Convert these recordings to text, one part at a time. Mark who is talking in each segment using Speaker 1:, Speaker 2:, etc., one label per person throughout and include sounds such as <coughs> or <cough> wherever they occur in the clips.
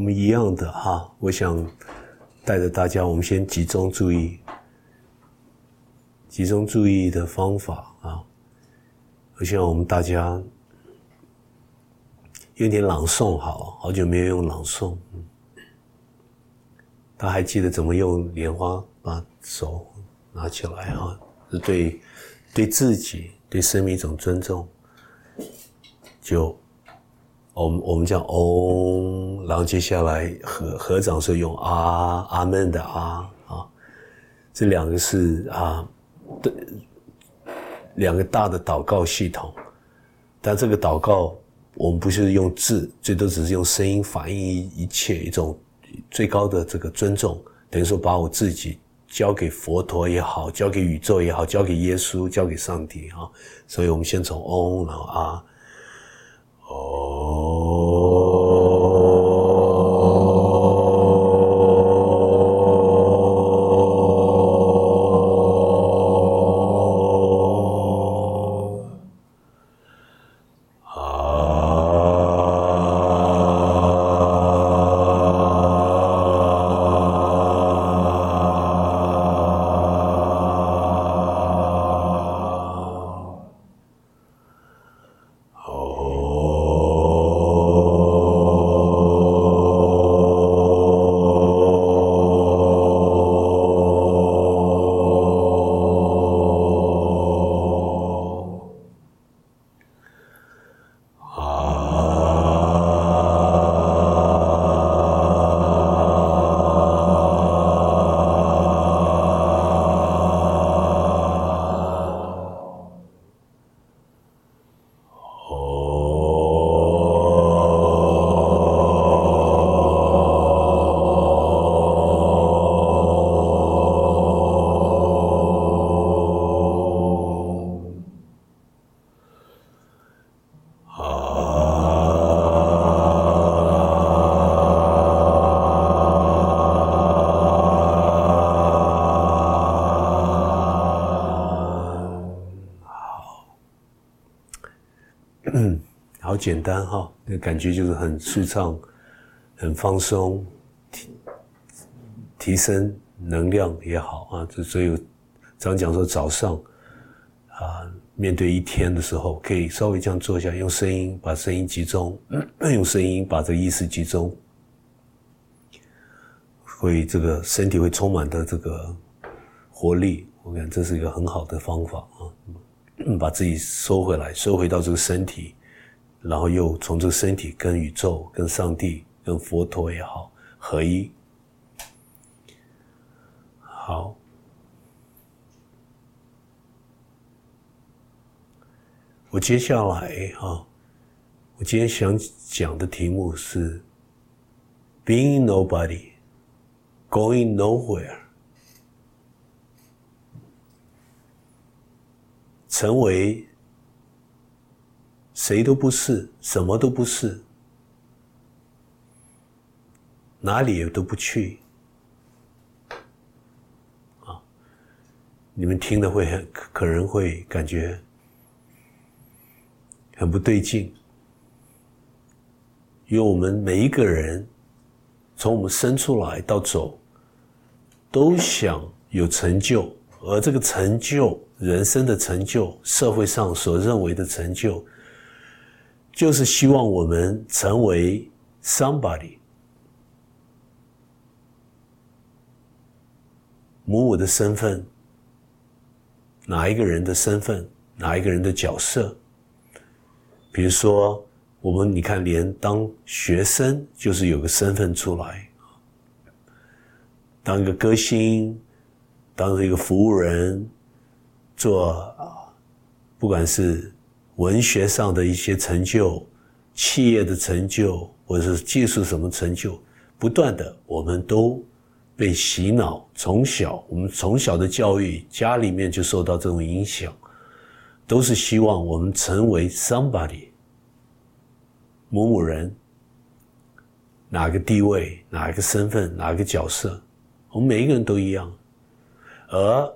Speaker 1: 我们一样的哈，我想带着大家，我们先集中注意，集中注意的方法啊。我希望我们大家用点朗诵，好好久没有用朗诵。他还记得怎么用莲花把手拿起来哈，是对对自己、对生命一种尊重。就。我们我们讲嗡，然后接下来合合掌是用啊阿门的啊啊，这两个是啊的两个大的祷告系统，但这个祷告我们不是用字，最多只是用声音反映一切一种最高的这个尊重，等于说把我自己交给佛陀也好，交给宇宙也好，交给耶稣，交给上帝啊，所以我们先从嗡，然后啊哦。好简单哈，那感觉就是很舒畅、很放松，提提升能量也好啊。这所以常讲说早上啊，面对一天的时候，可以稍微这样做一下，用声音把声音集中，<clears throat> 用声音把这意识集中，会这个身体会充满的这个活力。我感觉这是一个很好的方法啊，把自己收回来，收回到这个身体。然后又从这个身体跟宇宙、跟上帝、跟佛陀也好合一。好，我接下来哈，我今天想讲的题目是 “Being nobody, going nowhere”，成为。谁都不是，什么都不是，哪里也都不去，啊！你们听的会很可能会感觉很不对劲，因为我们每一个人从我们生出来到走，都想有成就，而这个成就，人生的成就，社会上所认为的成就。就是希望我们成为 somebody，母母的身份，哪一个人的身份，哪一个人的角色？比如说，我们你看，连当学生就是有个身份出来，当一个歌星，当一个服务人，做，不管是。文学上的一些成就，企业的成就，或者是技术什么成就，不断的，我们都被洗脑。从小，我们从小的教育，家里面就受到这种影响，都是希望我们成为 somebody，某某人，哪个地位，哪个身份，哪个角色，我们每一个人都一样。而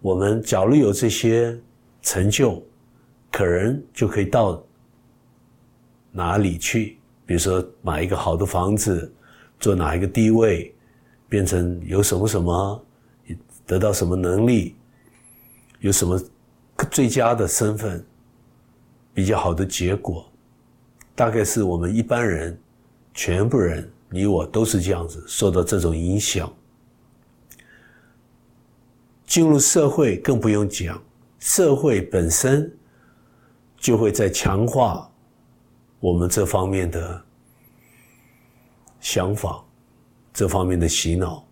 Speaker 1: 我们假如有这些成就，可能就可以到哪里去？比如说买一个好的房子，做哪一个地位，变成有什么什么，得到什么能力，有什么最佳的身份，比较好的结果，大概是我们一般人，全部人，你我都是这样子，受到这种影响。进入社会更不用讲，社会本身就会在强化我们这方面的想法，这方面的洗脑。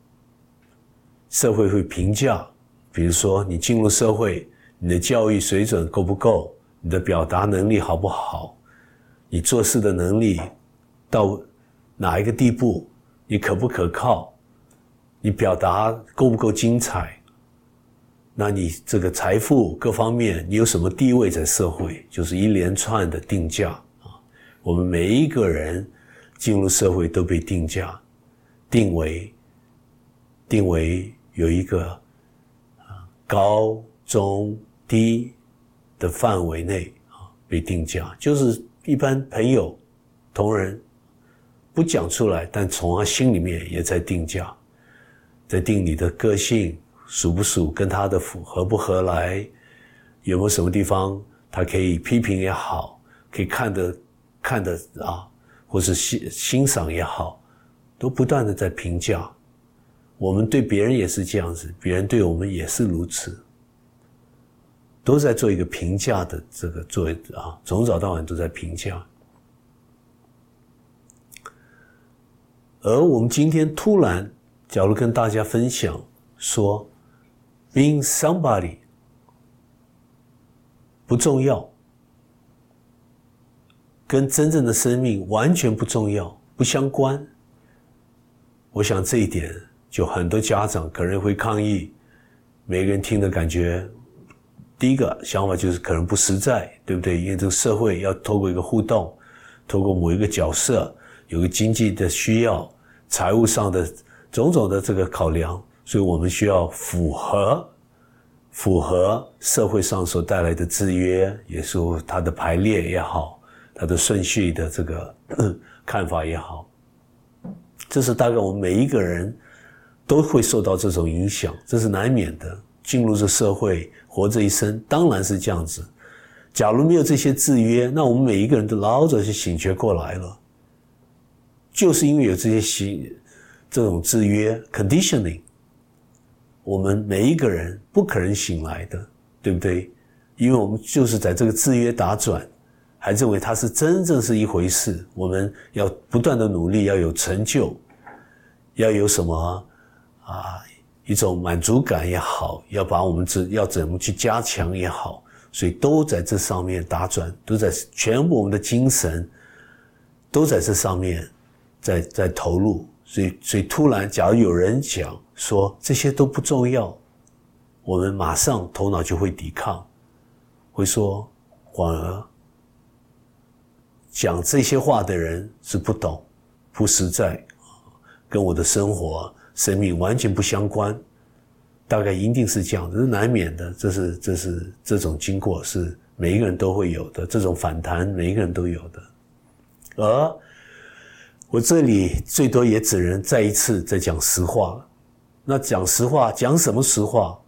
Speaker 1: 社会会评价，比如说你进入社会，你的教育水准够不够，你的表达能力好不好，你做事的能力到哪一个地步，你可不可靠，你表达够不够精彩。那你这个财富各方面，你有什么地位在社会？就是一连串的定价啊。我们每一个人进入社会都被定价，定为定为有一个啊高中低的范围内啊被定价，就是一般朋友同仁不讲出来，但从他心里面也在定价，在定你的个性。属不属跟他的符合不合来，有没有什么地方他可以批评也好，可以看的看的啊，或是欣欣赏也好，都不断的在评价。我们对别人也是这样子，别人对我们也是如此，都在做一个评价的这个作为啊，从早到晚都在评价。而我们今天突然，假如跟大家分享说。Being somebody 不重要，跟真正的生命完全不重要，不相关。我想这一点，就很多家长可能会抗议。每个人听的感觉，第一个想法就是可能不实在，对不对？因为这个社会要透过一个互动，透过某一个角色，有个经济的需要，财务上的种种的这个考量。所以我们需要符合，符合社会上所带来的制约，也是它的排列也好，它的顺序的这个 <coughs> 看法也好，这是大概我们每一个人都会受到这种影响，这是难免的。进入这社会，活这一生，当然是这样子。假如没有这些制约，那我们每一个人都老早就醒觉过来了。就是因为有这些习这种制约 （conditioning）。我们每一个人不可能醒来的，对不对？因为我们就是在这个制约打转，还认为它是真正是一回事。我们要不断的努力，要有成就，要有什么啊？一种满足感也好，要把我们这要怎么去加强也好，所以都在这上面打转，都在全部我们的精神都在这上面在在投入。所以，所以突然，假如有人讲。说这些都不重要，我们马上头脑就会抵抗，会说，反而讲这些话的人是不懂、不实在，跟我的生活、生命完全不相关。大概一定是这样，这是难免的，这是这是这种经过是每一个人都会有的，这种反弹每一个人都有的。而我这里最多也只能再一次再讲实话。那讲实话，讲什么实话？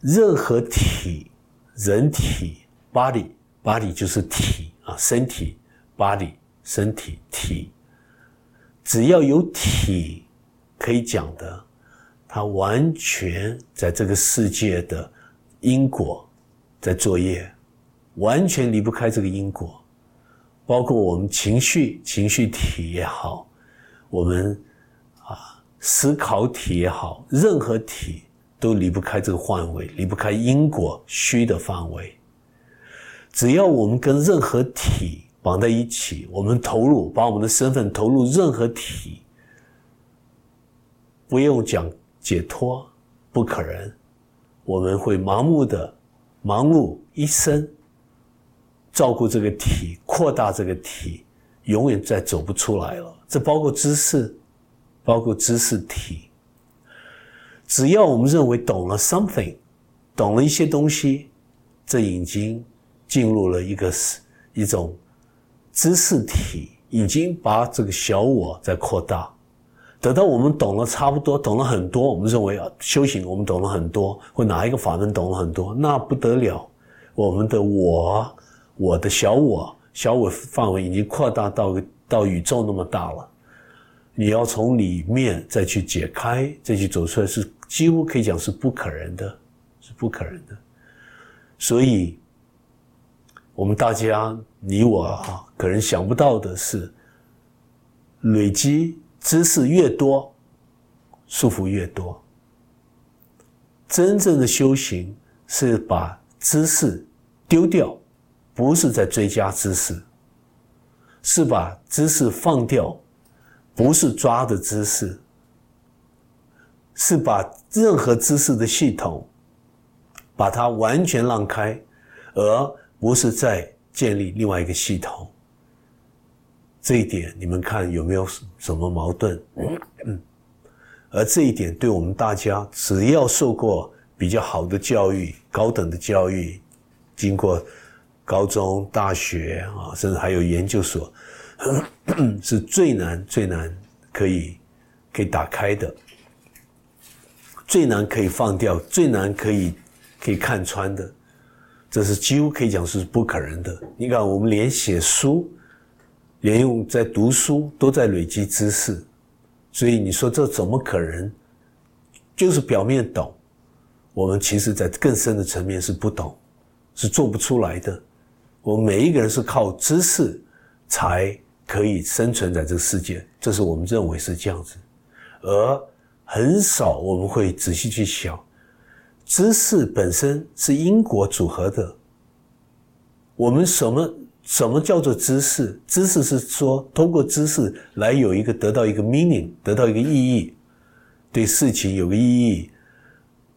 Speaker 1: 任何体，人体，body，body 就是体啊，身体，body，身体体，只要有体可以讲的，它完全在这个世界的因果在作业，完全离不开这个因果，包括我们情绪，情绪体也好，我们啊。思考体也好，任何体都离不开这个范围，离不开因果虚的范围。只要我们跟任何体绑在一起，我们投入，把我们的身份投入任何体，不用讲解脱，不可能。我们会盲目的忙碌一生，照顾这个体，扩大这个体，永远再走不出来了。这包括知识。包括知识体，只要我们认为懂了 something，懂了一些东西，这已经进入了一个一种知识体，已经把这个小我在扩大。等到我们懂了差不多，懂了很多，我们认为啊，修行我们懂了很多，或哪一个法门懂了很多，那不得了，我们的我，我的小我，小我范围已经扩大到到宇宙那么大了。你要从里面再去解开，再去走出来，是几乎可以讲是不可能的，是不可能的。所以，我们大家你我啊，可能想不到的是，累积知识越多，束缚越多。真正的修行是把知识丢掉，不是在追加知识，是把知识放掉。不是抓的知识，是把任何知识的系统，把它完全让开，而不是在建立另外一个系统。这一点你们看有没有什么矛盾？嗯，而这一点对我们大家，只要受过比较好的教育、高等的教育，经过高中、大学啊，甚至还有研究所。<clears throat> 是最难最难可以可以打开的，最难可以放掉，最难可以可以看穿的，这是几乎可以讲是不可能的。你看，我们连写书，连用在读书都在累积知识，所以你说这怎么可能？就是表面懂，我们其实在更深的层面是不懂，是做不出来的。我们每一个人是靠知识才。可以生存在这个世界，这是我们认为是这样子，而很少我们会仔细去想，知识本身是因果组合的。我们什么什么叫做知识？知识是说通过知识来有一个得到一个 meaning，得到一个意义，对事情有个意义，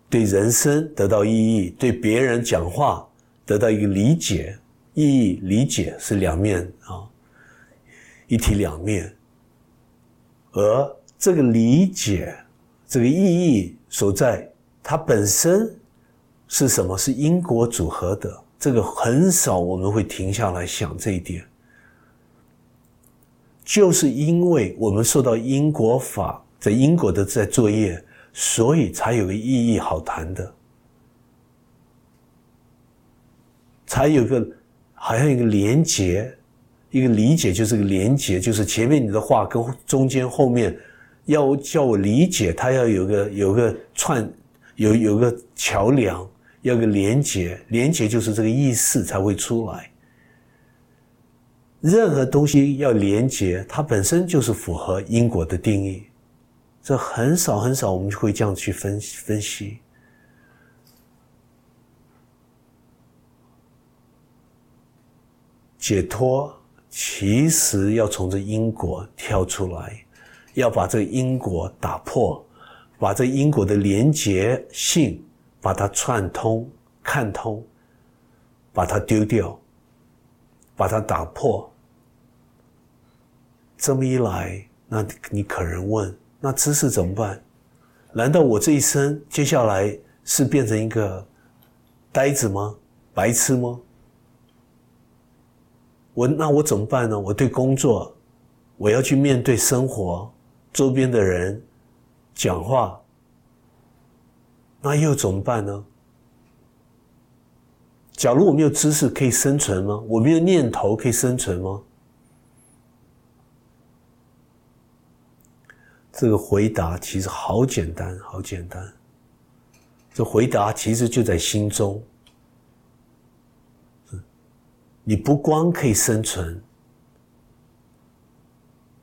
Speaker 1: 对人生得到意义，对别人讲话得到一个理解，意义理解是两面啊。一体两面，而这个理解，这个意义所在，它本身是什么？是因果组合的。这个很少我们会停下来想这一点，就是因为我们受到因果法在因果的在作业，所以才有个意义好谈的，才有个好像一个连结。一个理解就是个连接，就是前面你的话跟中间后面，要叫我理解，它要有个有个串，有有个桥梁，要个连接，连接就是这个意思才会出来。任何东西要连接，它本身就是符合因果的定义，这很少很少我们会这样去分分析，解脱。其实要从这因果跳出来，要把这个因果打破，把这因果的连结性把它串通、看通，把它丢掉，把它打破。这么一来，那你可能问：那知识怎么办？难道我这一生接下来是变成一个呆子吗？白痴吗？我那我怎么办呢？我对工作，我要去面对生活，周边的人，讲话，那又怎么办呢？假如我没有知识可以生存吗？我没有念头可以生存吗？这个回答其实好简单，好简单。这回答其实就在心中。你不光可以生存，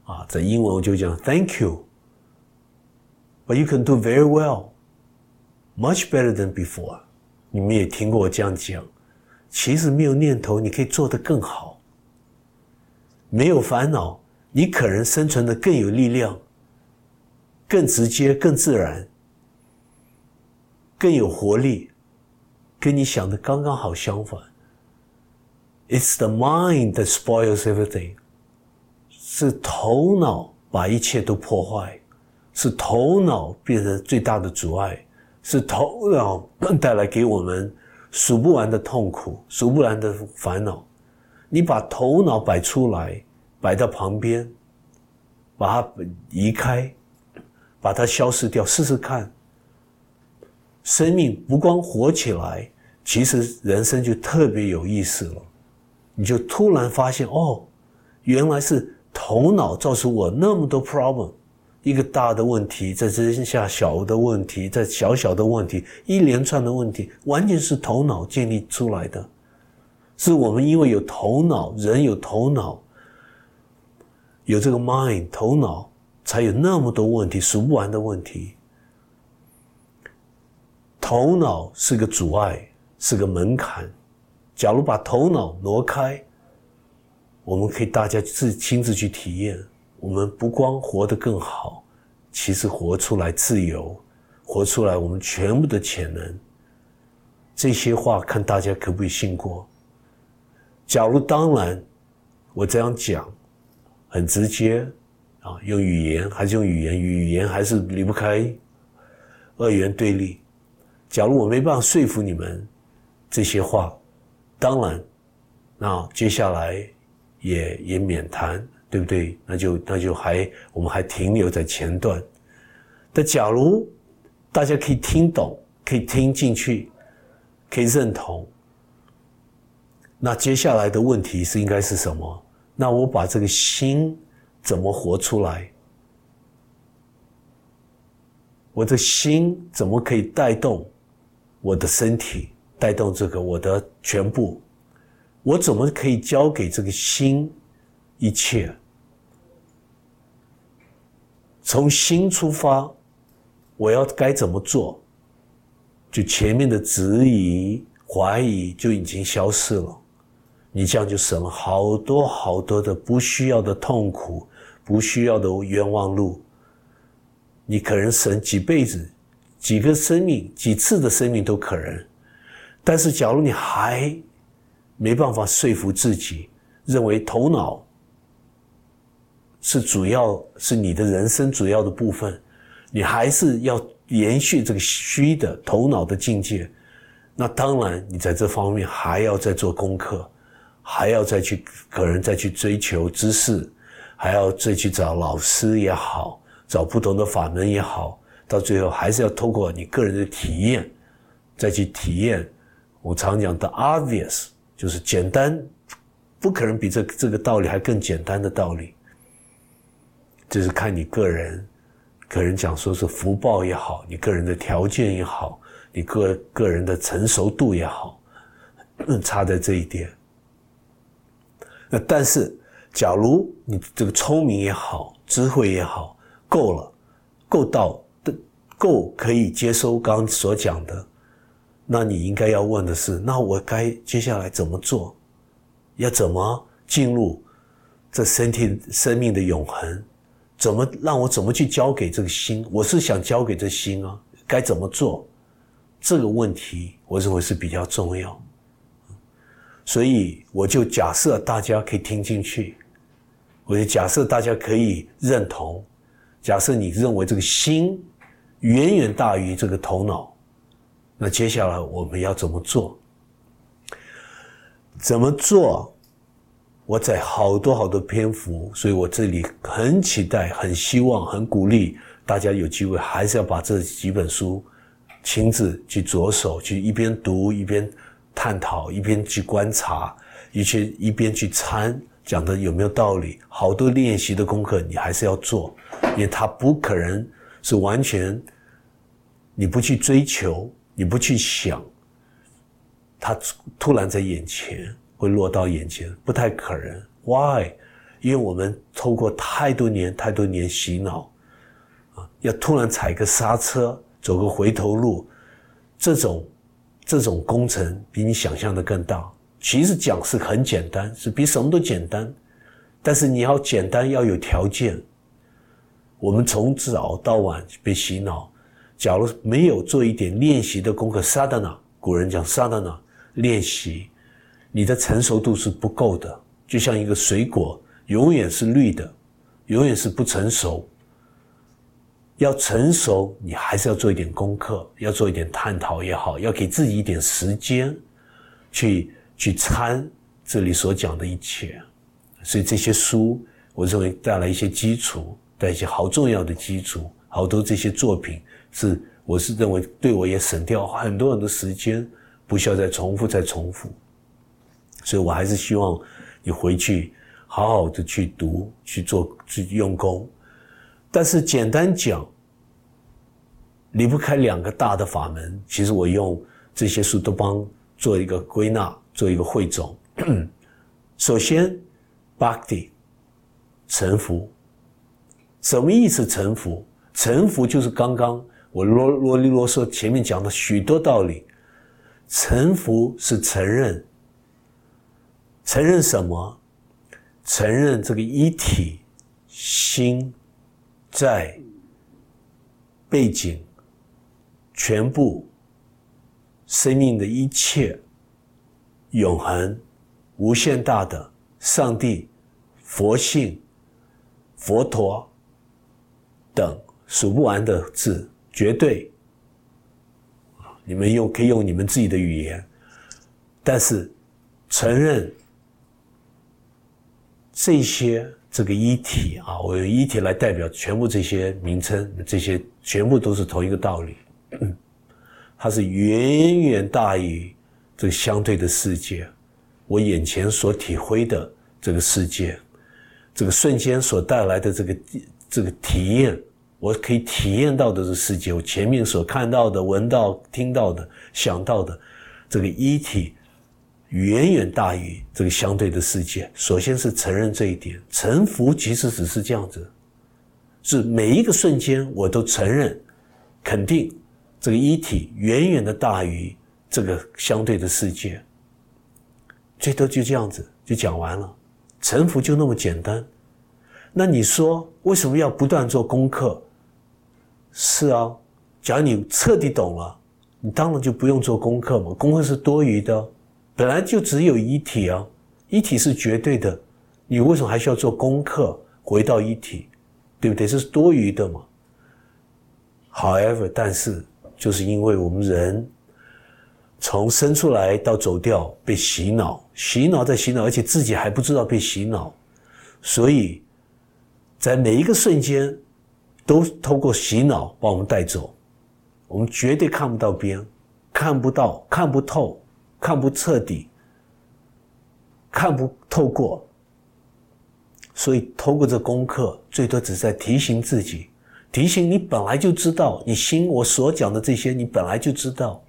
Speaker 1: 啊，在英文我就讲 Thank you，but you can do very well，much better than before。你们也听过我这样讲，其实没有念头，你可以做得更好；没有烦恼，你可能生存的更有力量、更直接、更自然、更有活力，跟你想的刚刚好相反。It's the mind that spoils everything，是头脑把一切都破坏，是头脑变成最大的阻碍，是头脑带来给我们数不完的痛苦、数不完的烦恼。你把头脑摆出来，摆到旁边，把它移开，把它消失掉，试试看。生命不光活起来，其实人生就特别有意思了。你就突然发现，哦，原来是头脑造成我那么多 problem，一个大的问题，在之下小的问题，在小小的问题，一连串的问题，完全是头脑建立出来的。是我们因为有头脑，人有头脑，有这个 mind 头脑，才有那么多问题，数不完的问题。头脑是个阻碍，是个门槛。假如把头脑挪开，我们可以大家自亲自去体验。我们不光活得更好，其实活出来自由，活出来我们全部的潜能。这些话看大家可不可以信过？假如当然，我这样讲很直接啊，用语言还是用语言，语言还是离不开二元对立。假如我没办法说服你们这些话，当然，那接下来也也免谈，对不对？那就那就还我们还停留在前段。但假如大家可以听懂，可以听进去，可以认同，那接下来的问题是应该是什么？那我把这个心怎么活出来？我的心怎么可以带动？我的身体带动这个我的全部，我怎么可以交给这个心一切？从心出发，我要该怎么做？就前面的质疑、怀疑就已经消失了，你这样就省了好多好多的不需要的痛苦、不需要的冤枉路，你可能省几辈子。几个生命，几次的生命都可能，但是假如你还没办法说服自己，认为头脑是主要是你的人生主要的部分，你还是要延续这个虚的头脑的境界，那当然你在这方面还要再做功课，还要再去可能再去追求知识，还要再去找老师也好，找不同的法门也好。到最后还是要通过你个人的体验，再去体验。我常讲的 obvious 就是简单，不可能比这这个道理还更简单的道理。就是看你个人，个人讲说是福报也好，你个人的条件也好，你个个人的成熟度也好，差在这一点。那但是，假如你这个聪明也好，智慧也好，够了，够到的。够可以接收刚所讲的，那你应该要问的是：那我该接下来怎么做？要怎么进入这身体生命的永恒？怎么让我怎么去交给这个心？我是想交给这心啊，该怎么做？这个问题我认为是比较重要。所以我就假设大家可以听进去，我就假设大家可以认同，假设你认为这个心。远远大于这个头脑，那接下来我们要怎么做？怎么做？我在好多好多篇幅，所以我这里很期待、很希望、很鼓励大家有机会，还是要把这几本书亲自去着手，去一边读一边探讨，一边去观察，一去一边去参，讲的有没有道理？好多练习的功课你还是要做，因为它不可能。是完全，你不去追求，你不去想，它突然在眼前会落到眼前，不太可能。Why？因为我们透过太多年、太多年洗脑，啊，要突然踩个刹车，走个回头路，这种这种工程比你想象的更大。其实讲是很简单，是比什么都简单，但是你要简单要有条件。我们从早到晚被洗脑，假如没有做一点练习的功课，sadhana，古人讲 sadhana，练习，你的成熟度是不够的。就像一个水果，永远是绿的，永远是不成熟。要成熟，你还是要做一点功课，要做一点探讨也好，要给自己一点时间，去去参这里所讲的一切。所以这些书我认为带来一些基础，带一些好重要的基础，好多这些作品是，我是认为对我也省掉很多很多时间，不需要再重复再重复，所以我还是希望你回去好好的去读，去做，去用功。但是简单讲，离不开两个大的法门。其实我用这些书都帮做一个归纳，做一个汇总。首先，Bhakti，臣服。什么意思？臣服？臣服就是刚刚我啰啰里啰嗦前面讲的许多道理。臣服是承认，承认什么？承认这个一体心。在背景，全部生命的一切永恒、无限大的上帝、佛性、佛陀等数不完的字，绝对你们用可以用你们自己的语言，但是承认这些。这个一体啊，我用一体来代表全部这些名称，这些全部都是同一个道理。<coughs> 它是远远大于这个相对的世界，我眼前所体会的这个世界，这个瞬间所带来的这个这个体验，我可以体验到的这世界，我前面所看到的、闻到、听到的、想到的，这个一体。远远大于这个相对的世界。首先是承认这一点，臣服其实只是这样子，是每一个瞬间我都承认、肯定这个一体远远的大于这个相对的世界。最多就这样子就讲完了，臣服就那么简单。那你说为什么要不断做功课？是啊，假如你彻底懂了，你当然就不用做功课嘛，功课是多余的。本来就只有一体啊，一体是绝对的，你为什么还需要做功课回到一体，对不对？这是多余的嘛。However，但是就是因为我们人从生出来到走掉被洗脑，洗脑再洗脑，而且自己还不知道被洗脑，所以在每一个瞬间都通过洗脑把我们带走，我们绝对看不到边，看不到，看不透。看不彻底，看不透过，所以透过这功课，最多只是在提醒自己，提醒你本来就知道，你心我所讲的这些，你本来就知道，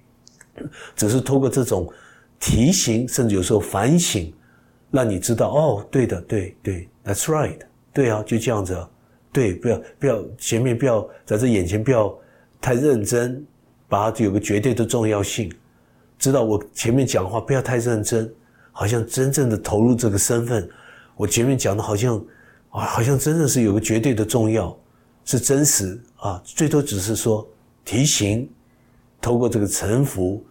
Speaker 1: 只是透过这种提醒，甚至有时候反省，让你知道，哦，对的，对对，That's right，对啊，就这样子，对，不要不要前面不要在这眼前不要太认真，把它有个绝对的重要性。知道我前面讲话不要太认真，好像真正的投入这个身份。我前面讲的好像啊，好像真的是有个绝对的重要，是真实啊。最多只是说提醒，透过这个臣服、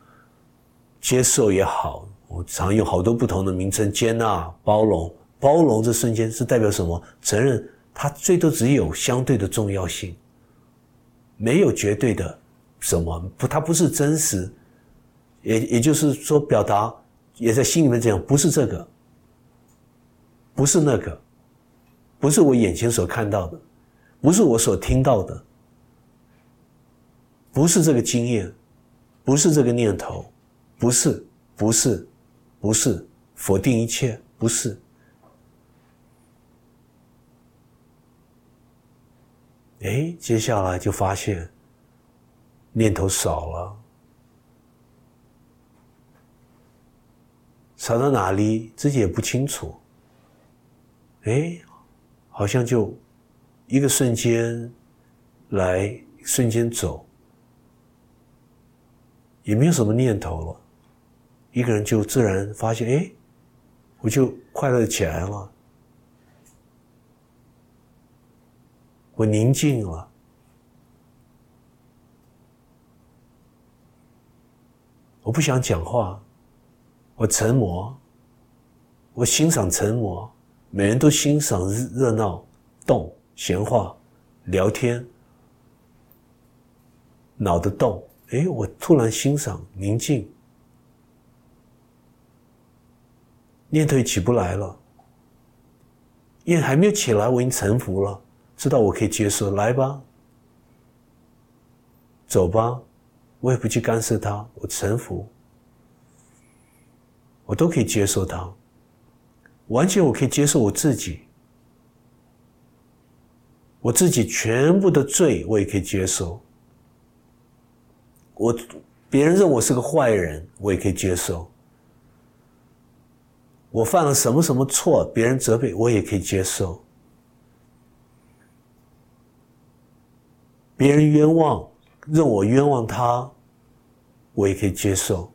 Speaker 1: 接受也好，我常用好多不同的名称：接纳、包容。包容这瞬间是代表什么？承认它最多只有相对的重要性，没有绝对的什么不，它不是真实。也也就是说，表达也在心里面这样，不是这个，不是那个，不是我眼前所看到的，不是我所听到的，不是这个经验，不是这个念头，不是，不是，不是，否定一切，不是。哎，接下来就发现念头少了。少到哪里自己也不清楚，哎，好像就一个瞬间来，瞬间走，也没有什么念头了，一个人就自然发现，哎，我就快乐起来了，我宁静了，我不想讲话。我沉默，我欣赏沉默，每人都欣赏热闹、动、闲话、聊天、脑的动。哎，我突然欣赏宁静，念头起不来了，因还没有起来，我已经臣服了，知道我可以接受，来吧，走吧，我也不去干涉他，我臣服，我都可以接受他，完全我可以接受我自己，我自己全部的罪我也可以接受，我别人认我是个坏人，我也可以接受。我犯了什么什么错，别人责备我也可以接受；别人冤枉，认我冤枉他，我也可以接受。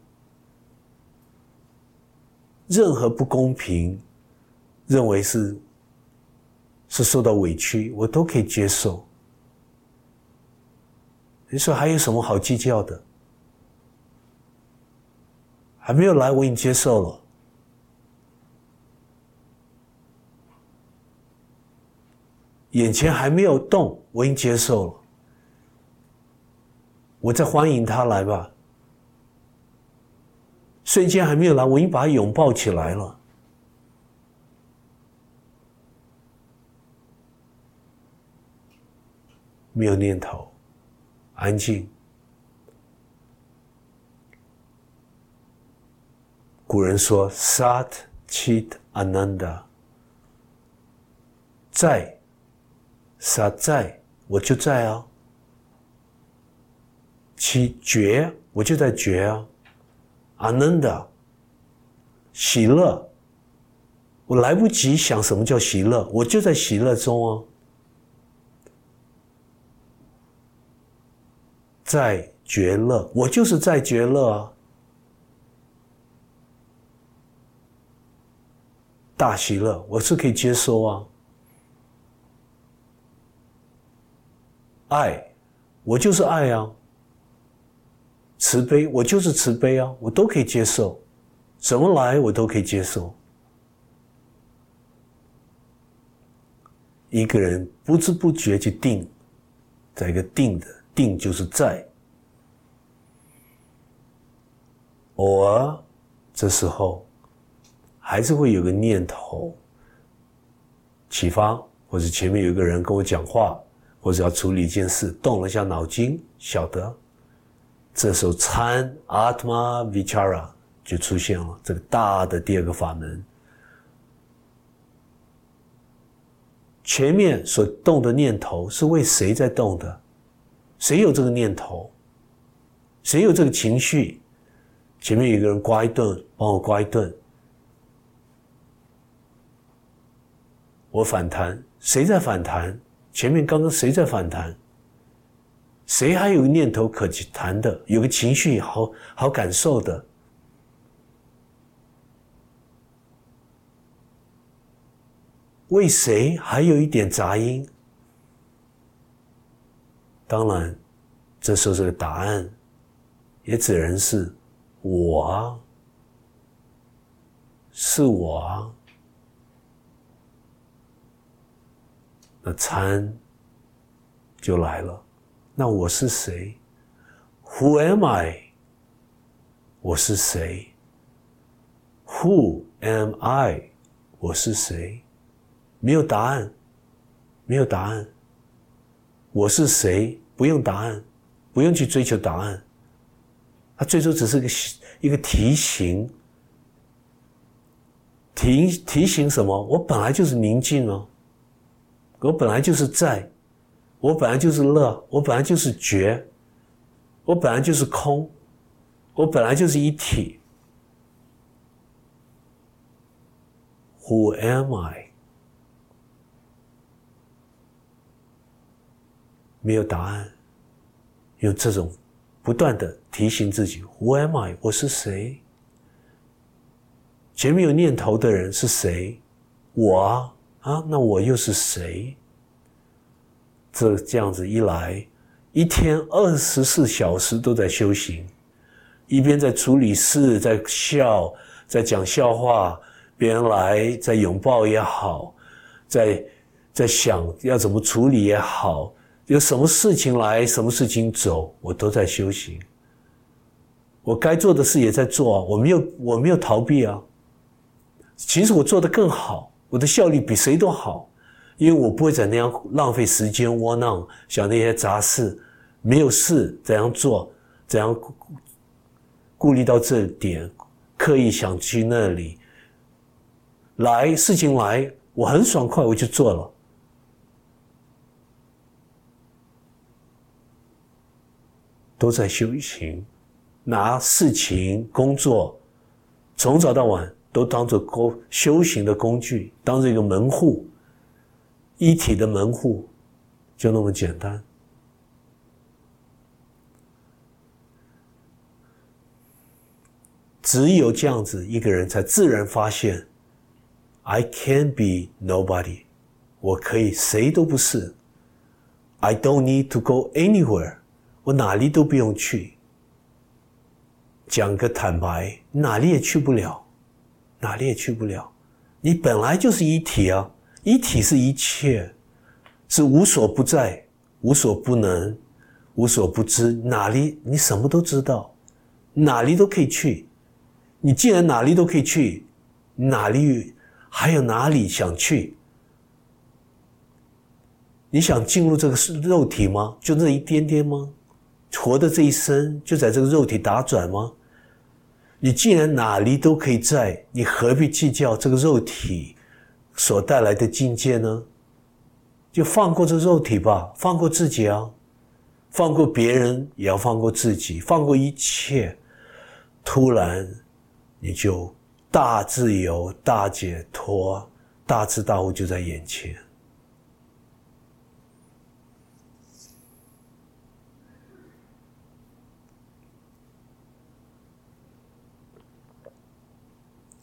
Speaker 1: 任何不公平，认为是是受到委屈，我都可以接受。你说还有什么好计较的？还没有来，我已经接受了。眼前还没有动，我已经接受了。我在欢迎他来吧。瞬间还没有来，我已经把他拥抱起来了。没有念头，安静。古人说：“Sat Chit Ananda。”在。，Sat 在？我就在啊。其觉，我就在觉啊。阿能的喜乐，我来不及想什么叫喜乐，我就在喜乐中啊。在觉乐，我就是在觉乐啊。大喜乐，我是可以接收啊。爱，我就是爱啊。慈悲，我就是慈悲啊，我都可以接受，怎么来我都可以接受。一个人不知不觉就定，在一个定的定就是在，偶尔这时候还是会有个念头启发，或者前面有一个人跟我讲话。或者要处理一件事，动了一下脑筋，晓得，这时候参 atma vichara 就出现了，这个大的第二个法门。前面所动的念头是为谁在动的？谁有这个念头？谁有这个情绪？前面有个人刮一顿，帮我刮一顿，我反弹，谁在反弹？前面刚刚谁在反弹？谁还有念头可去谈的？有个情绪好好感受的？为谁还有一点杂音？当然，这时候这个答案也只能是我啊，是我啊。那参就来了。那我是谁？Who am I？我是谁？Who am I？我是谁？没有答案，没有答案。我是谁？不用答案，不用去追求答案。它最终只是个一个提醒，提提醒什么？我本来就是宁静啊。我本来就是在，我本来就是乐，我本来就是觉，我本来就是空，我本来就是一体。Who am I？没有答案，用这种不断的提醒自己：Who am I？我是谁？前面有念头的人是谁？我啊。啊，那我又是谁？这这样子一来，一天二十四小时都在修行，一边在处理事，在笑，在讲笑话，别人来在拥抱也好，在在想要怎么处理也好，有什么事情来，什么事情走，我都在修行。我该做的事也在做，我没有我没有逃避啊。其实我做的更好。我的效率比谁都好，因为我不会在那样浪费时间窝囊想那些杂事，没有事怎样做，怎样顾虑到这点，刻意想去那里，来事情来，我很爽快我就做了，都在修行，拿事情工作从早到晚。都当做工修行的工具，当做一个门户，一体的门户，就那么简单。只有这样子，一个人才自然发现，I can be nobody，我可以谁都不是。I don't need to go anywhere，我哪里都不用去。讲个坦白，哪里也去不了。哪里也去不了，你本来就是一体啊！一体是一切，是无所不在、无所不能、无所不知。哪里你什么都知道，哪里都可以去。你既然哪里都可以去，哪里还有哪里想去？你想进入这个肉体吗？就这一点点吗？活的这一生就在这个肉体打转吗？你既然哪里都可以在，你何必计较这个肉体所带来的境界呢？就放过这肉体吧，放过自己啊，放过别人也要放过自己，放过一切。突然，你就大自由、大解脱、大智大悟就在眼前。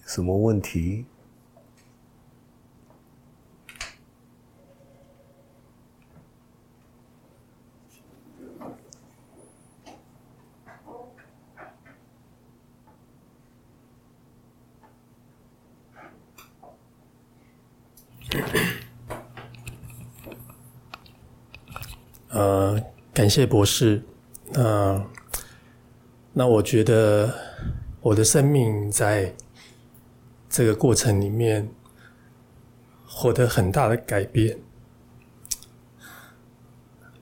Speaker 1: 什么问题？
Speaker 2: 呃，感谢博士。那那我觉得我的生命在。这个过程里面获得很大的改变。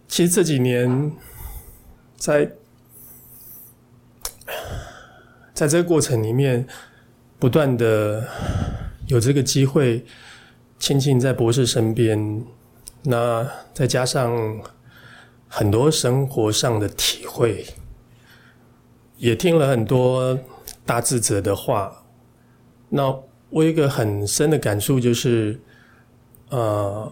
Speaker 2: 其实这几年，在在这个过程里面，不断的有这个机会亲近在博士身边，那再加上很多生活上的体会，也听了很多大智者的话。那我有一个很深的感触，就是，呃，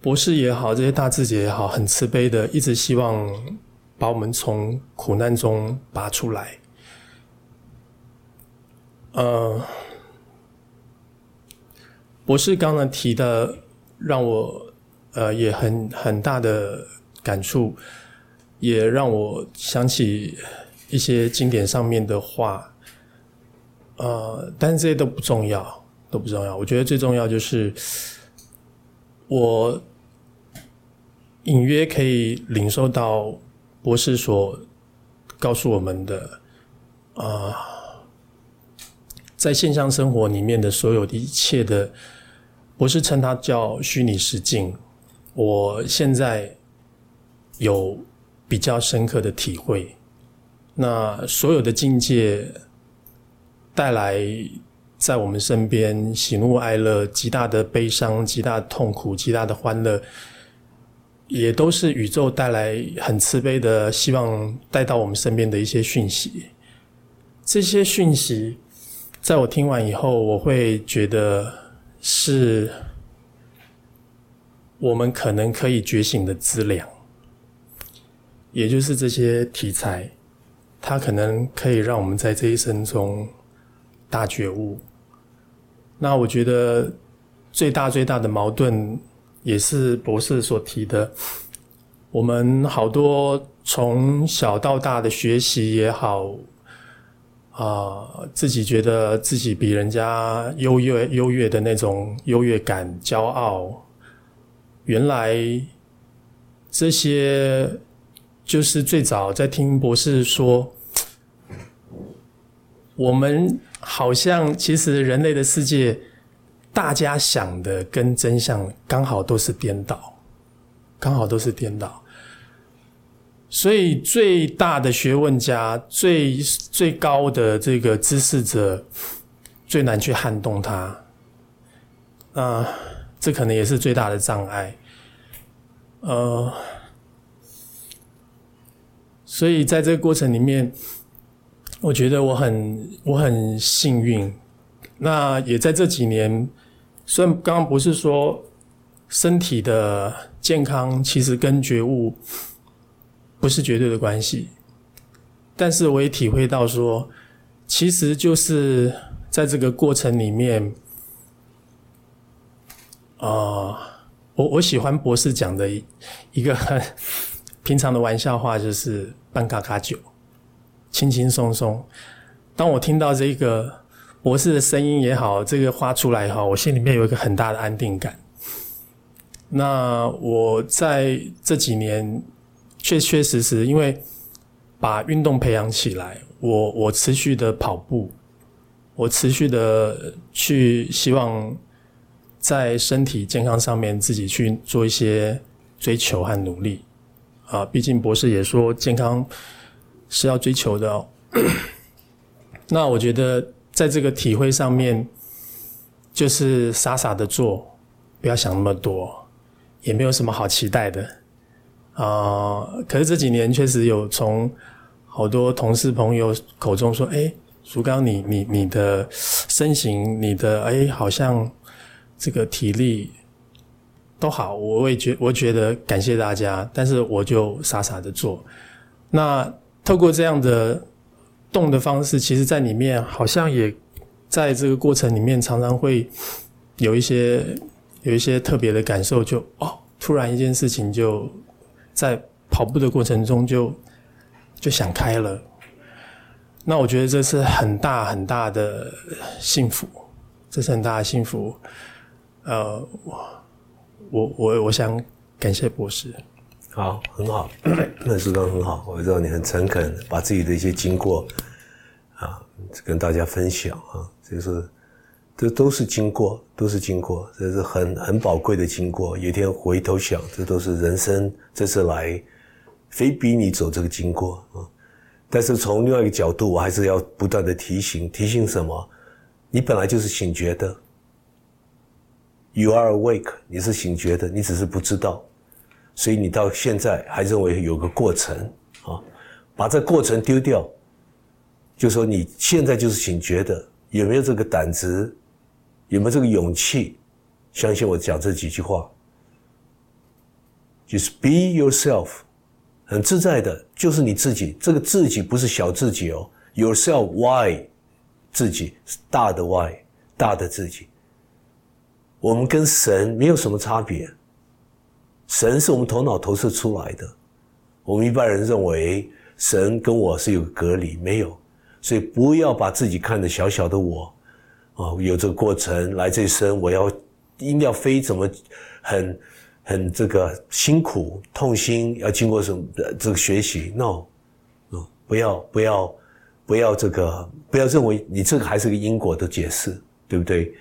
Speaker 2: 博士也好，这些大智者也好，很慈悲的，一直希望把我们从苦难中拔出来。呃，博士刚刚提的，让我呃也很很大的感触，也让我想起。一些经典上面的话，呃，但这些都不重要，都不重要。我觉得最重要就是我隐约可以领受到博士所告诉我们的，啊，在现象生活里面的所有的一切的，博士称它叫虚拟实境。我现在有比较深刻的体会。那所有的境界带来在我们身边喜怒哀乐、极大的悲伤、极大的痛苦、极大的欢乐，也都是宇宙带来很慈悲的，希望带到我们身边的一些讯息。这些讯息，在我听完以后，我会觉得是我们可能可以觉醒的资粮，也就是这些题材。它可能可以让我们在这一生中大觉悟。那我觉得最大最大的矛盾，也是博士所提的。我们好多从小到大的学习也好，啊，自己觉得自己比人家优越优越的那种优越感、骄傲，原来这些。就是最早在听博士说，我们好像其实人类的世界，大家想的跟真相刚好都是颠倒，刚好都是颠倒。所以最大的学问家、最最高的这个知识者，最难去撼动他。啊，这可能也是最大的障碍。呃，所以在这个过程里面，我觉得我很我很幸运。那也在这几年，虽然刚刚不是说身体的健康其实跟觉悟。不是绝对的关系，但是我也体会到说，其实就是在这个过程里面，啊，我我喜欢博士讲的一 <laughs> 个很平常的玩笑话，就是半卡卡酒，轻轻松松。当我听到这个博士的声音也好，这个话出来也好，我心里面有一个很大的安定感。那我在这几年。确确实实，因为把运动培养起来，我我持续的跑步，我持续的去希望在身体健康上面自己去做一些追求和努力啊。毕竟博士也说健康是要追求的。<clears throat> 那我觉得在这个体会上面，就是傻傻的做，不要想那么多，也没有什么好期待的。啊，可是这几年确实有从好多同事朋友口中说：“哎，苏刚，你你你的身形，你的哎，好像这个体力都好。”我也觉我觉得感谢大家，但是我就傻傻的做。那透过这样的动的方式，其实在里面好像也在这个过程里面，常常会有一些有一些特别的感受，就哦，突然一件事情就。在跑步的过程中，就就想开了。那我觉得这是很大很大的幸福，这是很大的幸福。呃，我我我我想感谢博士。
Speaker 1: 好，很好，那书刚很好。我知道你很诚恳，把自己的一些经过啊跟大家分享啊，就是这都是经过，都是经过，这是很很宝贵的经过。有一天回头想，这都是人生。这次来，非逼你走这个经过啊！但是从另外一个角度，我还是要不断的提醒，提醒什么？你本来就是醒觉的，You are awake，你是醒觉的，你只是不知道，所以你到现在还认为有个过程啊，把这过程丢掉，就说你现在就是醒觉的，有没有这个胆子？有没有这个勇气？相信我讲这几句话。就是 be yourself，很自在的，就是你自己。这个自己不是小自己哦，yourself why，自己是大的 why，大的自己。我们跟神没有什么差别，神是我们头脑投射出来的。我们一般人认为神跟我是有隔离，没有，所以不要把自己看得小小的我，啊，有这个过程来这一生，我要一定要飞怎么很。很这个辛苦痛心，要经过什么这个学习？No，嗯，不要不要不要这个，不要认为你这个还是个因果的解释，对不对？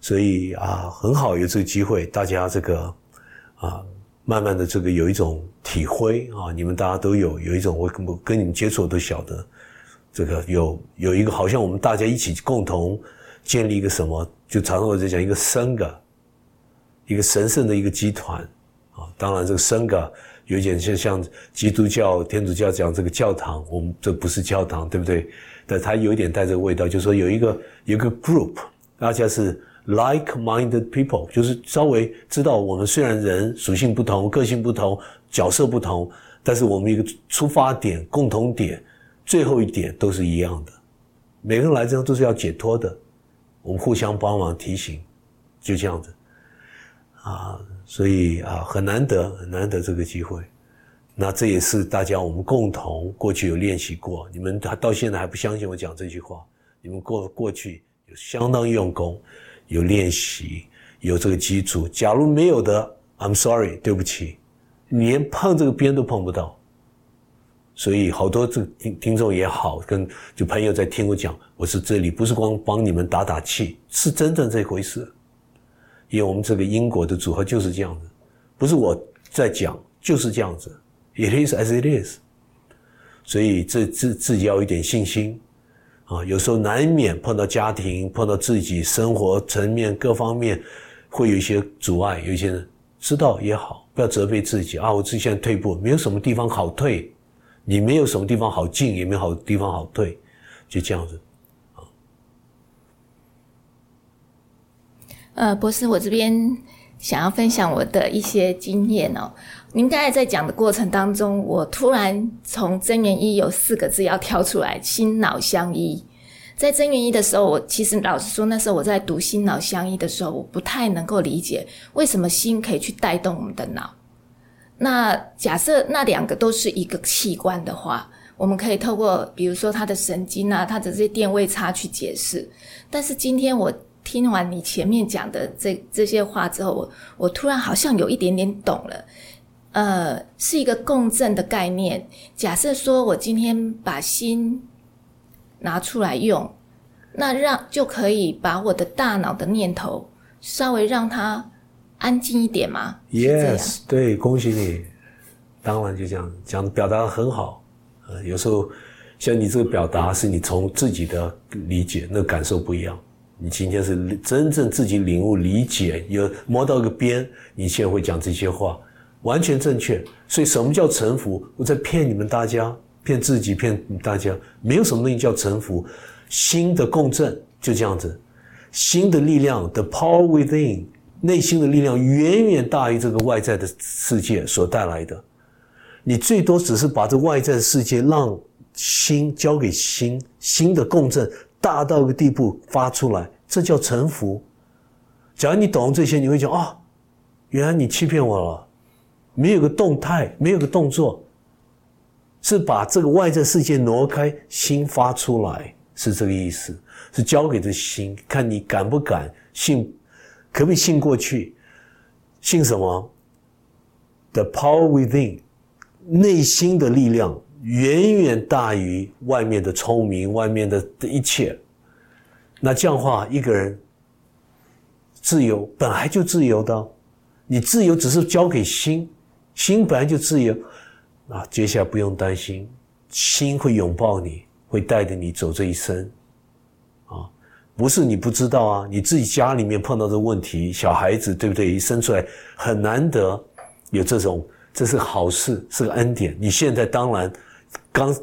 Speaker 1: 所以啊，很好有这个机会，大家这个啊，慢慢的这个有一种体会啊，你们大家都有有一种我跟我跟你们接触都晓得，这个有有一个好像我们大家一起共同建立一个什么，就常常我在讲一个三个。一个神圣的一个集团，啊，当然这个圣噶有点像像基督教、天主教讲这个教堂，我们这不是教堂，对不对？但它有一点带这个味道，就是说有一个有一个 group，大家是 like-minded people，就是稍微知道我们虽然人属性不同、个性不同、角色不同，但是我们一个出发点、共同点、最后一点都是一样的。每个人来这都是要解脱的，我们互相帮忙提醒，就这样子。啊，所以啊，很难得，很难得这个机会。那这也是大家我们共同过去有练习过。你们到现在还不相信我讲这句话，你们过过去有相当用功，有练习，有这个基础。假如没有的，I'm sorry，对不起，你连碰这个边都碰不到。所以好多这听听众也好，跟就朋友在听我讲，我是这里不是光帮你们打打气，是真正这回事。因为我们这个因果的组合就是这样子，不是我在讲，就是这样子。It is as it is。所以这自自己要有一点信心啊，有时候难免碰到家庭，碰到自己生活层面各方面会有一些阻碍，有一些人知道也好，不要责备自己啊，我自己现在退步，没有什么地方好退。你没有什么地方好进，也没有好地方好退，就这样子，啊。
Speaker 3: 呃，博士，我这边想要分享我的一些经验哦。您刚才在讲的过程当中，我突然从真元一有四个字要挑出来，心脑相依。在真元一的时候，我其实老实说，那时候我在读心脑相依的时候，我不太能够理解为什么心可以去带动我们的脑。那假设那两个都是一个器官的话，我们可以透过比如说它的神经啊，它的这些电位差去解释。但是今天我听完你前面讲的这这些话之后，我我突然好像有一点点懂了。呃，是一个共振的概念。假设说我今天把心拿出来用，那让就可以把我的大脑的念头稍微让它。安静一点吗
Speaker 1: ？Yes，对，恭喜你。当然就这样讲，表达的很好。呃，有时候像你这个表达，是你从自己的理解，那感受不一样。你今天是真正自己领悟、理解，有摸到个边，你现在会讲这些话，完全正确。所以什么叫臣服？我在骗你们大家，骗自己，骗大家。没有什么东西叫臣服，心的共振就这样子，心的力量，the power within。内心的力量远远大于这个外在的世界所带来的，你最多只是把这外在的世界让心交给心，心的共振大到一个地步发出来，这叫臣服。假如你懂这些，你会讲啊，原来你欺骗我了，没有个动态，没有个动作，是把这个外在世界挪开，心发出来，是这个意思，是交给这心，看你敢不敢信。可不可以信过去？信什么？The power within，内心的力量远远大于外面的聪明，外面的的一切。那这样的话，一个人自由本来就自由的，你自由只是交给心，心本来就自由。啊，接下来不用担心，心会拥抱你，会带着你走这一生啊。不是你不知道啊，你自己家里面碰到的问题，小孩子对不对？一生出来很难得有这种，这是好事，是个恩典。你现在当然刚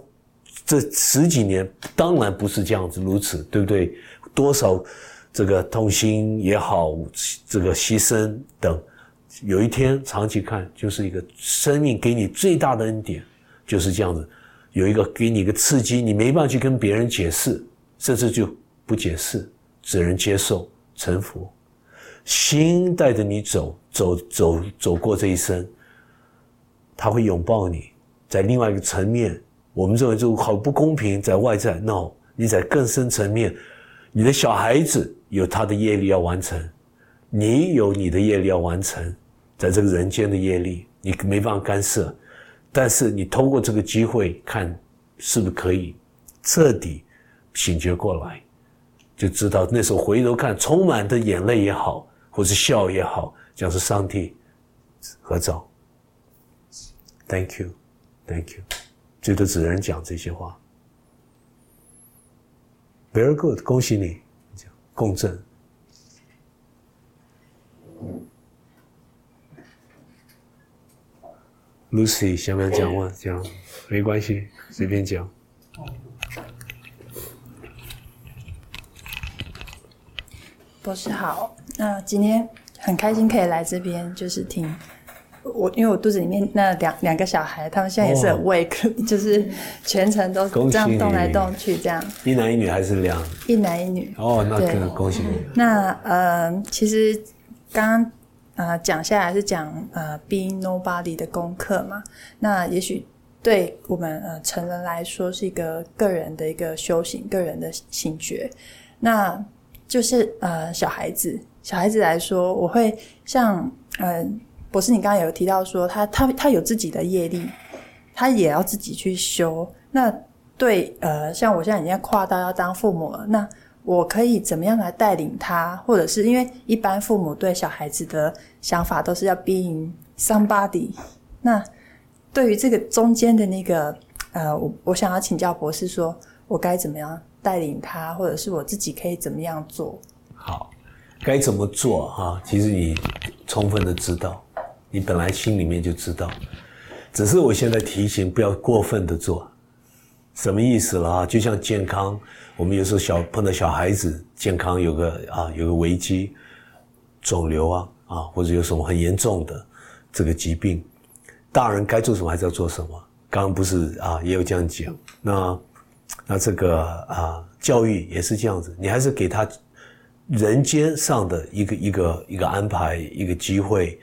Speaker 1: 这十几年当然不是这样子如此，对不对？多少这个痛心也好，这个牺牲等，有一天长期看就是一个生命给你最大的恩典，就是这样子，有一个给你一个刺激，你没办法去跟别人解释，甚至就。不解释，只能接受、臣服。心带着你走，走走走过这一生，他会拥抱你。在另外一个层面，我们认为这个好不公平，在外在，no，你在更深层面，你的小孩子有他的业力要完成，你有你的业力要完成，在这个人间的业力，你没办法干涉，但是你通过这个机会，看是不是可以彻底醒觉过来。就知道那时候回头看，充满的眼泪也好，或是笑也好，讲是上帝合照。Thank you, Thank you，最多只能讲这些话。Very good，恭喜你，共振。Lucy，想不想讲话？讲，没关系，随便讲。
Speaker 4: 博士好，那今天很开心可以来这边，就是听我，因为我肚子里面那两两个小孩，他们现在也是很 wake，<laughs> 就是全程都这样动来动去，这样
Speaker 1: 一男一女还是两
Speaker 4: 一男一女？
Speaker 1: 哦，那可恭喜你。
Speaker 4: 那呃，其实刚刚呃讲下来是讲呃 being nobody 的功课嘛，那也许对我们呃成人来说是一个个人的一个修行，个人的醒觉，那。就是呃，小孩子，小孩子来说，我会像呃，博士，你刚刚有提到说，他他他有自己的业力，他也要自己去修。那对呃，像我现在已经跨到要当父母了，那我可以怎么样来带领他？或者是因为一般父母对小孩子的想法都是要 being somebody，那对于这个中间的那个呃，我我想要请教博士，说我该怎么样带领他，或者是我自己可以怎么样做？
Speaker 1: 好，该怎么做哈？其实你充分的知道，你本来心里面就知道，只是我现在提醒不要过分的做，什么意思了啊？就像健康，我们有时候小碰到小孩子健康有个啊有个危机，肿瘤啊啊或者有什么很严重的这个疾病，大人该做什么还是要做什么？刚刚不是啊也有这样讲，那那这个啊教育也是这样子，你还是给他。人间上的一个一个一个安排，一个机会，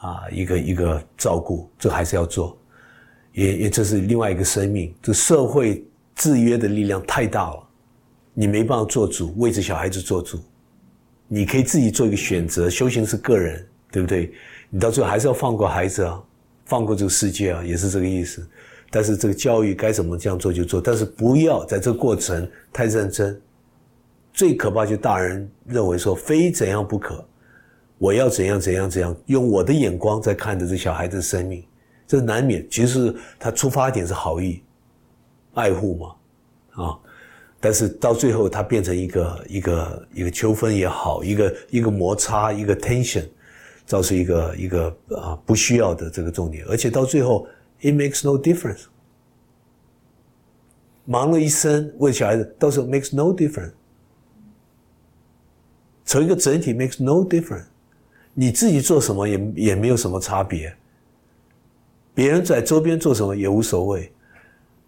Speaker 1: 啊，一个一个照顾，这还是要做，也也这是另外一个生命。这社会制约的力量太大了，你没办法做主，为这小孩子做主。你可以自己做一个选择，修行是个人，对不对？你到最后还是要放过孩子啊，放过这个世界啊，也是这个意思。但是这个教育该怎么这样做就做，但是不要在这个过程太认真。最可怕就大人认为说非怎样不可，我要怎样怎样怎样，用我的眼光在看着这小孩子的生命，这难免。其实他出发点是好意，爱护嘛，啊，但是到最后他变成一个一个一个纠纷也好，一个一个摩擦，一个 tension，造成一个一个啊不需要的这个重点，而且到最后 it makes no difference，忙了一生为小孩子，到时候 makes no difference。成一个整体 makes no difference，你自己做什么也也没有什么差别，别人在周边做什么也无所谓，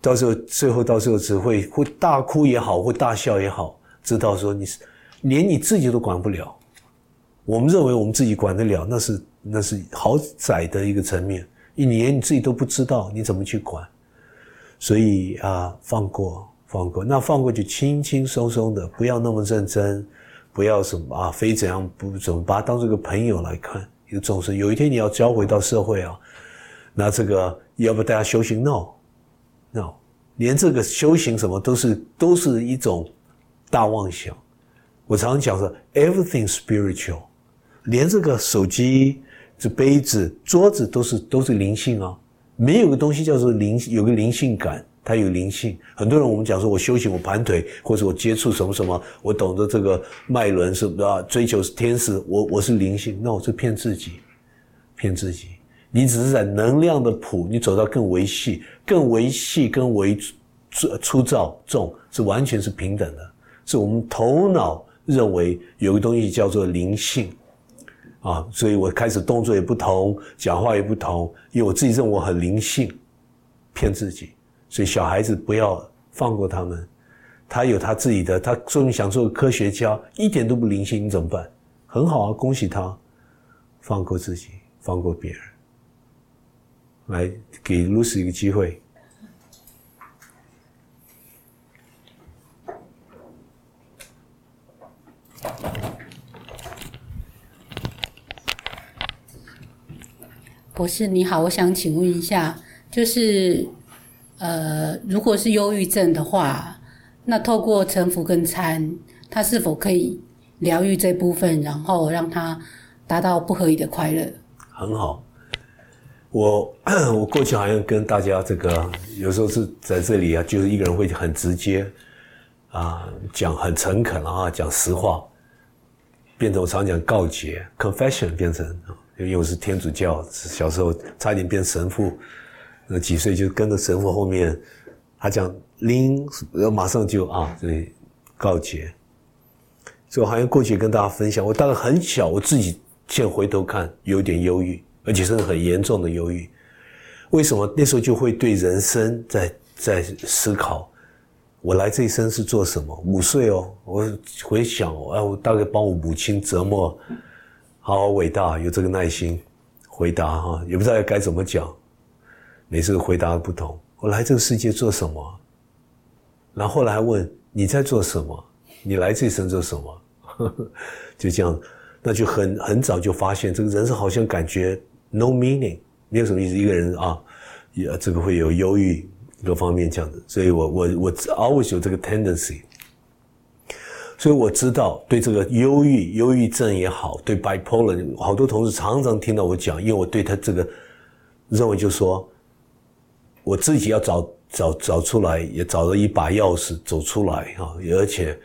Speaker 1: 到时候最后到时候只会会大哭也好，会大笑也好，知道说你是连你自己都管不了，我们认为我们自己管得了，那是那是好窄的一个层面，你连你自己都不知道你怎么去管，所以啊，放过放过，那放过就轻轻松松的，不要那么认真。不要什么啊，非怎样不怎么把他当这个朋友来看，一个众生。有一天你要交回到社会啊，那这个要不大家修行？No，No，连这个修行什么都是都是一种大妄想。我常常讲说，everything spiritual，连这个手机、这杯子、桌子都是都是灵性啊，没有个东西叫做灵，有个灵性感。它有灵性，很多人我们讲说，我修行，我盘腿，或者我接触什么什么，我懂得这个脉轮是啊？追求是天使，我我是灵性，那我是骗自己，骗自己。你只是在能量的谱，你走到更维系、更维系、更为粗粗糙重，是完全是平等的。是我们头脑认为有个东西叫做灵性啊，所以我开始动作也不同，讲话也不同，因为我自己认为我很灵性，骗自己。所以小孩子不要放过他们，他有他自己的，他说你想做科学家，一点都不灵性，你怎么办？很好啊，恭喜他，放过自己，放过别人，来给 Lucy 一个机会。
Speaker 5: 博士你好，我想请问一下，就是。呃，如果是忧郁症的话，那透过沉浮跟参，他是否可以疗愈这部分，然后让他达到不合理的快乐？
Speaker 1: 很好，我 <coughs> 我过去好像跟大家这个有时候是在这里啊，就是一个人会很直接啊，讲很诚恳啊，讲实话，变成我常讲告诫 （confession） 变成，因为我是天主教，小时候差一点变神父。那几岁就跟着神父后面，他讲拎，然后马上就啊，这里告捷。所以我好像过去跟大家分享，我大概很小，我自己现回头看有点忧郁，而且是很严重的忧郁。为什么那时候就会对人生在在思考？我来这一生是做什么？五岁哦，我回想，哎，我大概帮我母亲折磨，好伟大，有这个耐心回答哈，也不知道该怎么讲。每次回答不同。我来这个世界做什么？然后来还问你在做什么？你来这一生做什么？<laughs> 就这样，那就很很早就发现，这个人生好像感觉 no meaning，没有什么意思。一个人啊，也这个会有忧郁各方面这样子，所以我我我 always 有这个 tendency，所以我知道对这个忧郁忧郁症也好，对 bipolar 好多同事常常听到我讲，因为我对他这个认为就是说，我自己要找找找出来，也找到一把钥匙走出来啊，而且。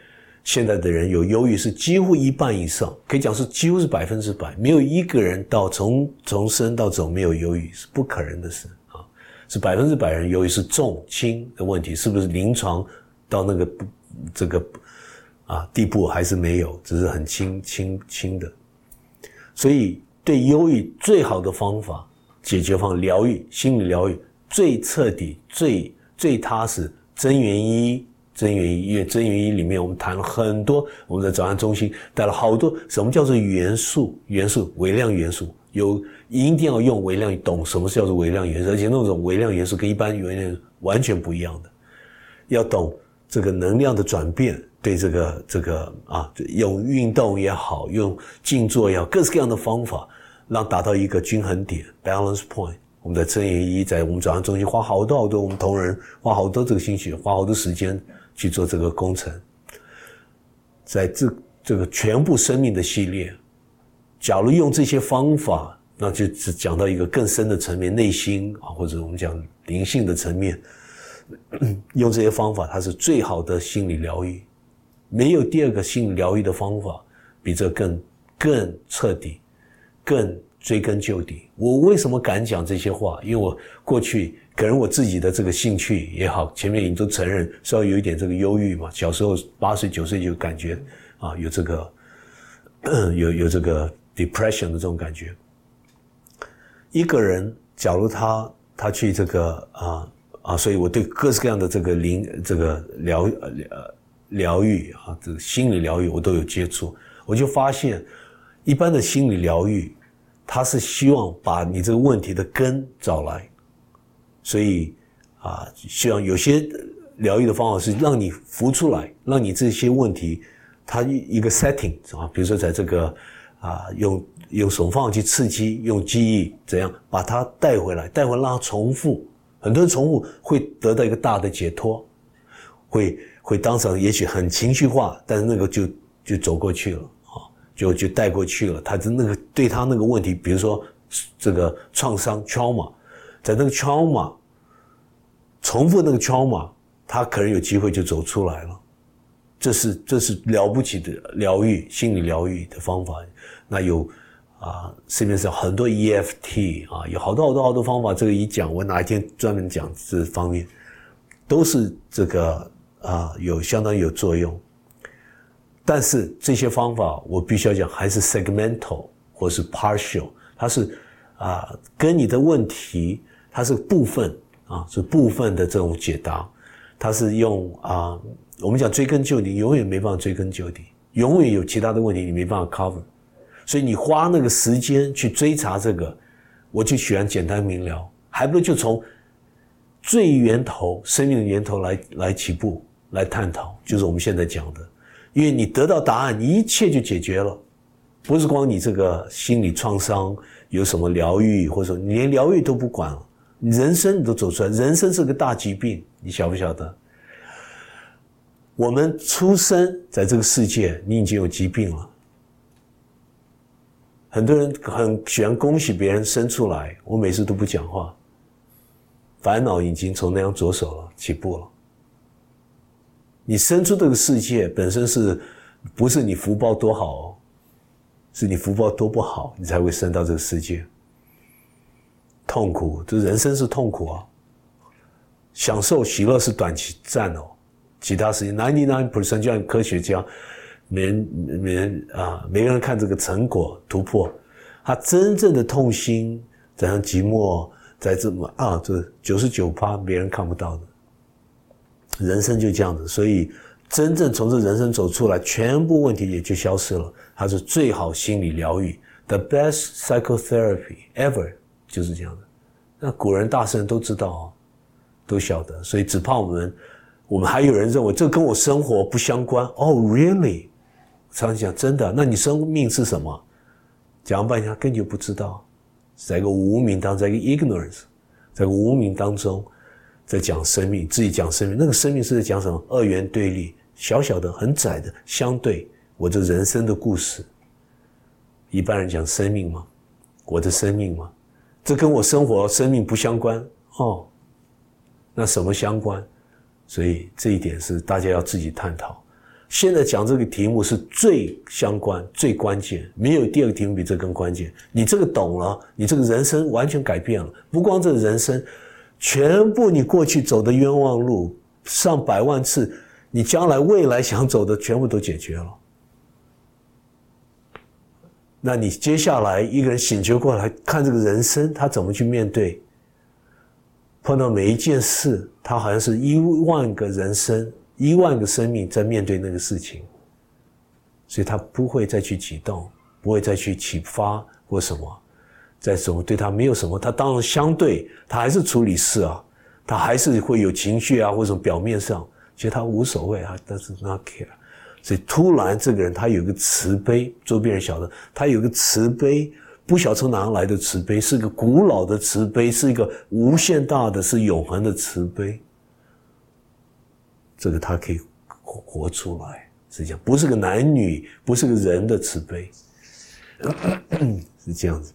Speaker 1: 现在的人有忧郁是几乎一半以上，可以讲是几乎是百分之百，没有一个人到从从生到走没有忧郁是不可能的事啊，是百分之百人忧郁是重轻的问题，是不是临床到那个这个啊地步还是没有，只是很轻轻轻的，所以对忧郁最好的方法解决方疗愈心理疗愈最彻底最最踏实真元一。真元一，因为真元一里面我们谈了很多，我们的早安中心带了好多什么叫做元素？元素微量元素有一定要用微量，懂什么是叫做微量元素？而且那种微量元素跟一般元素完全不一样的，要懂这个能量的转变，对这个这个啊，用运动也好，用静坐也好，各式各样的方法，让达到一个均衡点 （balance point）。我们的真元一在我们转安中心花好多好多，我们同仁花好多这个心血，花好多时间。去做这个工程，在这这个全部生命的系列，假如用这些方法，那就只讲到一个更深的层面，内心啊，或者我们讲灵性的层面，用这些方法，它是最好的心理疗愈，没有第二个心理疗愈的方法比这更更彻底，更。追根究底，我为什么敢讲这些话？因为我过去可能我自己的这个兴趣也好，前面你都承认，稍微有一点这个忧郁嘛。小时候八岁九岁就感觉啊，有这个有有这个 depression 的这种感觉。一个人，假如他他去这个啊啊，所以我对各式各样的这个灵这个疗呃疗愈啊，这个心理疗愈我都有接触，我就发现一般的心理疗愈。他是希望把你这个问题的根找来，所以啊，希望有些疗愈的方法是让你浮出来，让你这些问题，它一一个 setting 啊，比如说在这个啊，用用手放去刺激，用记忆怎样把它带回来，带回来让它重复，很多重复会得到一个大的解脱，会会当场也许很情绪化，但是那个就就走过去了。就就带过去了，他的那个对他那个问题，比如说这个创伤 trauma，在那个 trauma 重复那个 trauma，他可能有机会就走出来了。这是这是了不起的疗愈，心理疗愈的方法。那有啊，市面上很多 EFT 啊，有好多好多好多方法。这个一讲，我哪一天专门讲这方面，都是这个啊，有相当有作用。但是这些方法，我必须要讲，还是 segmental 或是 partial，它是啊，跟你的问题，它是部分啊，是部分的这种解答，它是用啊，我们讲追根究底，永远没办法追根究底，永远有其他的问题你没办法 cover，所以你花那个时间去追查这个，我就喜欢简单明了，还不如就从最源头生命的源头来来起步来探讨，就是我们现在讲的。因为你得到答案，你一切就解决了，不是光你这个心理创伤有什么疗愈，或者说你连疗愈都不管了，人生你都走出来，人生是个大疾病，你晓不晓得？我们出生在这个世界，你已经有疾病了。很多人很喜欢恭喜别人生出来，我每次都不讲话，烦恼已经从那样着手了，起步了。你生出这个世界本身是，不是你福报多好，是你福报多不好，你才会生到这个世界。痛苦，这人生是痛苦啊。享受喜乐是短期战哦，其他事情 ninety nine percent 就像科学家，每人每人啊，每个人看这个成果突破，他真正的痛心，怎样寂寞，在这么啊，这九十九趴别人看不到的。人生就这样子，所以真正从这人生走出来，全部问题也就消失了。它是最好心理疗愈，the best psychotherapy ever，就是这样的。那古人大圣都知道啊，都晓得，所以只怕我们，我们还有人认为这跟我生活不相关。哦，really？常常讲真的，那你生命是什么？讲半天根本就不知道，在一个无名当中，在一个 ignorance。在一个无名当中，在讲生命，自己讲生命。那个生命是在讲什么？二元对立，小小的、很窄的相对。我这人生的故事，一般人讲生命吗？我的生命吗？这跟我生活、生命不相关哦。那什么相关？所以这一点是大家要自己探讨。现在讲这个题目是最相关、最关键，没有第二个题目比这更关键。你这个懂了，你这个人生完全改变了。不光这人生，全部你过去走的冤枉路，上百万次，你将来未来想走的全部都解决了。那你接下来一个人醒觉过来看这个人生，他怎么去面对？碰到每一件事，他好像是一万个人生。一万个生命在面对那个事情，所以他不会再去启动，不会再去启发或什么，在什么对他没有什么，他当然相对他还是处理事啊，他还是会有情绪啊，或者表面上，其实他无所谓啊，但是 not care。所以突然这个人他有个慈悲，周边人晓得他有个慈悲，不晓得从哪来的慈悲，是个古老的慈悲，是一个无限大的，是永恒的慈悲。这个他可以活出来，是这样，不是个男女，不是个人的慈悲，<coughs> 是这样子。